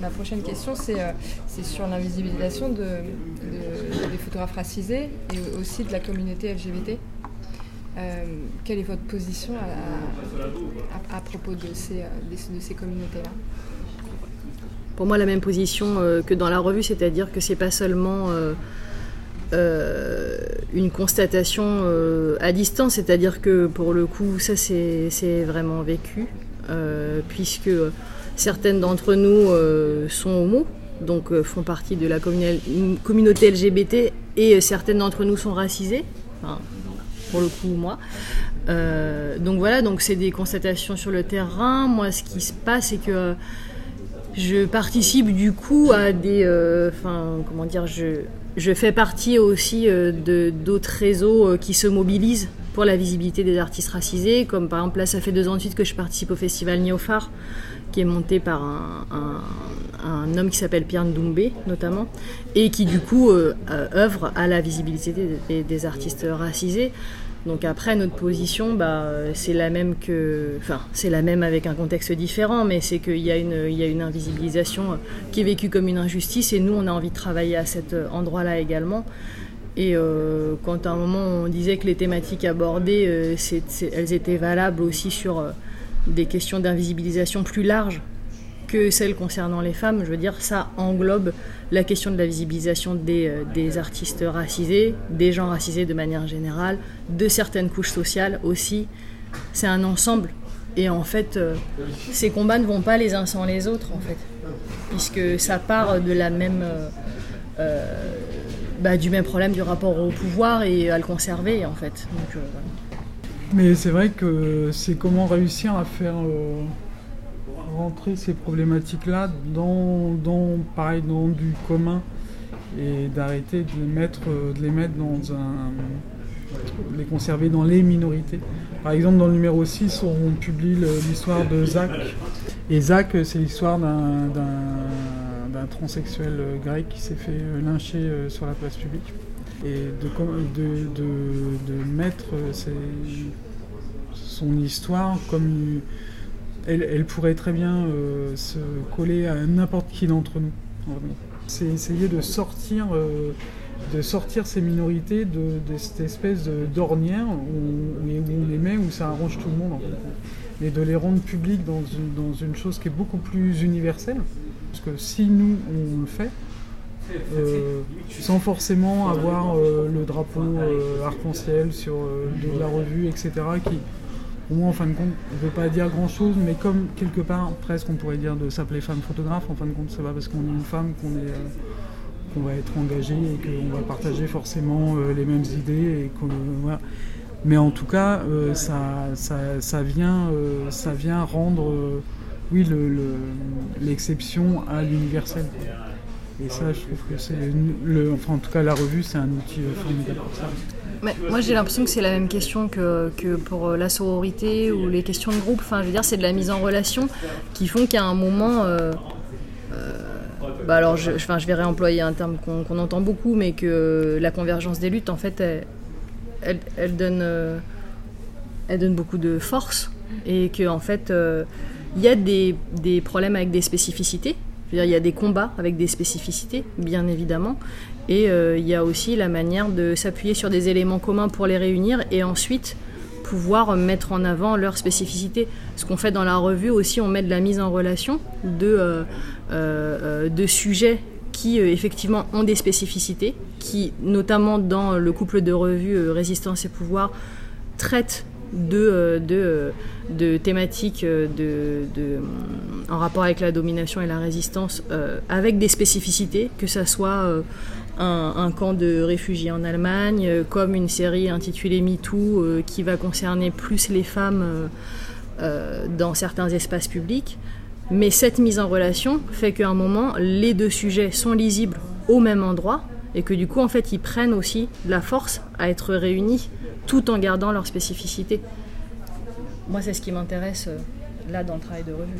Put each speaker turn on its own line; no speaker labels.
ma, prochaine question, c'est euh, sur l'invisibilisation de, des photographes racisés et aussi de la communauté LGBT. Euh, quelle est votre position à, propos de ces, ces communautés-là?
Pour moi, la même position que dans la revue, c'est-à-dire que c'est pas seulement euh, une constatation euh, à distance, c'est-à-dire que pour le coup, ça c'est vraiment vécu, euh, puisque certaines d'entre nous sont homo, donc font partie de la communauté LGBT, et certaines d'entre nous sont racisées, pour le coup moi. donc voilà, donc c'est des constatations sur le terrain. Moi, ce qui se passe, c'est que je participe du coup à des, enfin comment dire, je je fais partie aussi euh, d'autres réseaux euh, qui se mobilisent pour la visibilité des artistes racisés, comme par exemple là ça fait deux ans de suite que je participe au festival Néophare, qui est monté par un, homme qui s'appelle Pierre Ndoumbé notamment, et qui du coup euh, œuvre à la visibilité des artistes racisés. Donc après notre position, bah, c'est la même que, enfin c'est la même avec un contexte différent, mais c'est qu'il y a une, y a une invisibilisation qui est vécue comme une injustice et nous on a envie de travailler à cet endroit-là également. Et euh, quand à un moment on disait que les thématiques abordées, euh, elles étaient valables aussi sur euh, des questions d'invisibilisation plus larges que celles concernant les femmes, je veux dire, ça englobe la question de la visibilisation des, des, artistes racisés, des gens racisés de manière générale, de certaines couches sociales aussi. C'est un ensemble. Et en fait, ces combats ne vont pas les uns sans les autres, en fait, puisque ça part de la même euh, bah, du même problème du rapport au pouvoir et à le conserver en fait. Euh,
Mais c'est vrai que c'est comment réussir à faire euh, rentrer ces problématiques-là dans, pareil, dans du commun et d'arrêter de les mettre, de les mettre dans un les conserver dans les minorités. Par exemple, dans le numéro 6, on publie l'histoire de Zach. Et Zach, c'est l'histoire d'un d'un transsexuel euh, grec qui s'est fait euh, lyncher euh, sur la place publique. Et de, de, mettre son histoire comme elle, pourrait très bien se coller à n'importe qui d'entre nous. C'est essayer de sortir, de sortir ces minorités de, cette espèce d'ornière où, on les met, où ça arrange tout le monde. Et de les rendre publics dans dans une chose qui est beaucoup plus universelle. Parce que si nous, on le fait, euh, sans forcément avoir euh, le drapeau euh, arc-en-ciel sur la revue, etc., qui, au moins, en fin de compte, ne veut pas dire grand-chose, mais comme quelque part, presque, on pourrait dire de s'appeler femme photographe, en fin de compte, c'est pas parce qu'on est une femme qu'on est qu'on va être engagé et qu'on va partager forcément les mêmes idées. Et Mais en tout cas, ça, ça, vient, ça vient rendre oui, l'exception à l'universel. Et ça, je trouve que c'est en tout cas la revue, c'est un outil euh, formidable pour ça.
Moi, j'ai l'impression que c'est la même question que, pour euh, la sororité ou les questions de groupe. Enfin, je veux dire, c'est de la mise en relation qui font qu'à un moment, euh, bah alors, je, enfin, je vais réemployer un terme qu'on entend beaucoup, mais que la convergence des luttes, en fait, elle, donne, beaucoup de force et que en fait il y a des problèmes avec des spécificités. Il y a des combats avec des spécificités, bien évidemment. Et euh, il y a aussi la manière de s'appuyer sur des éléments communs pour les réunir et ensuite pouvoir mettre en avant leurs spécificités. Ce qu'on fait dans la revue aussi, on met de la mise en relation de, euh, euh, de sujets qui effectivement ont des spécificités, qui notamment dans le couple de revues Résistance et Pouvoir traitent de, euh, euh, de thématiques euh, en rapport avec la domination et la résistance avec des spécificités, que ce soit un, un, camp de réfugiés en Allemagne, comme une série intitulée MeToo qui va concerner plus les femmes dans certains espaces publics. Mais cette mise en relation fait qu'à un moment, les deux sujets sont lisibles au même endroit et que du coup, en fait, ils prennent aussi la force à être réunis tout en gardant leur spécificité. Moi, c'est ce qui m'intéresse euh, là dans le travail de revue.